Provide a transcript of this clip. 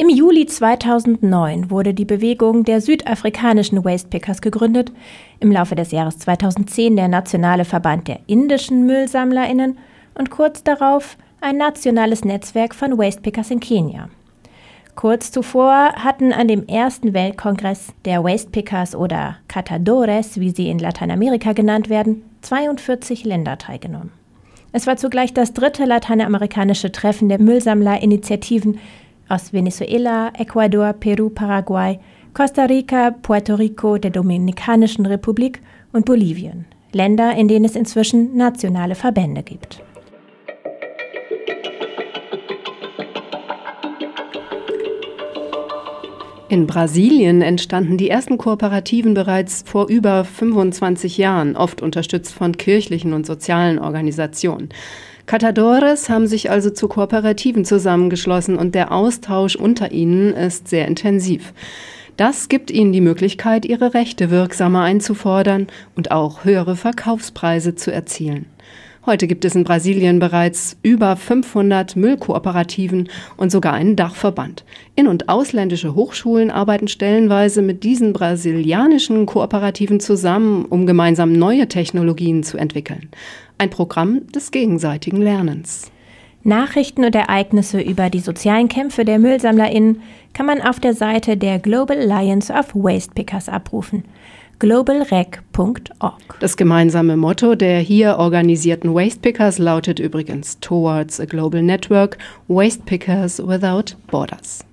Im Juli 2009 wurde die Bewegung der südafrikanischen Wastepickers gegründet, im Laufe des Jahres 2010 der Nationale Verband der indischen Müllsammlerinnen und kurz darauf ein nationales Netzwerk von Wastepickers in Kenia. Kurz zuvor hatten an dem ersten Weltkongress der Wastepickers oder Catadores, wie sie in Lateinamerika genannt werden, 42 Länder teilgenommen. Es war zugleich das dritte lateinamerikanische Treffen der Müllsammlerinitiativen aus Venezuela, Ecuador, Peru, Paraguay, Costa Rica, Puerto Rico, der Dominikanischen Republik und Bolivien. Länder, in denen es inzwischen nationale Verbände gibt. In Brasilien entstanden die ersten Kooperativen bereits vor über 25 Jahren, oft unterstützt von kirchlichen und sozialen Organisationen. Catadores haben sich also zu Kooperativen zusammengeschlossen und der Austausch unter ihnen ist sehr intensiv. Das gibt ihnen die Möglichkeit, ihre Rechte wirksamer einzufordern und auch höhere Verkaufspreise zu erzielen. Heute gibt es in Brasilien bereits über 500 Müllkooperativen und sogar einen Dachverband. In- und ausländische Hochschulen arbeiten stellenweise mit diesen brasilianischen Kooperativen zusammen, um gemeinsam neue Technologien zu entwickeln. Ein Programm des gegenseitigen Lernens. Nachrichten und Ereignisse über die sozialen Kämpfe der MüllsammlerInnen kann man auf der Seite der Global Alliance of Waste Pickers abrufen globalrec.org. Das gemeinsame Motto der hier organisierten Waste Pickers lautet übrigens Towards a Global Network Waste Pickers Without Borders.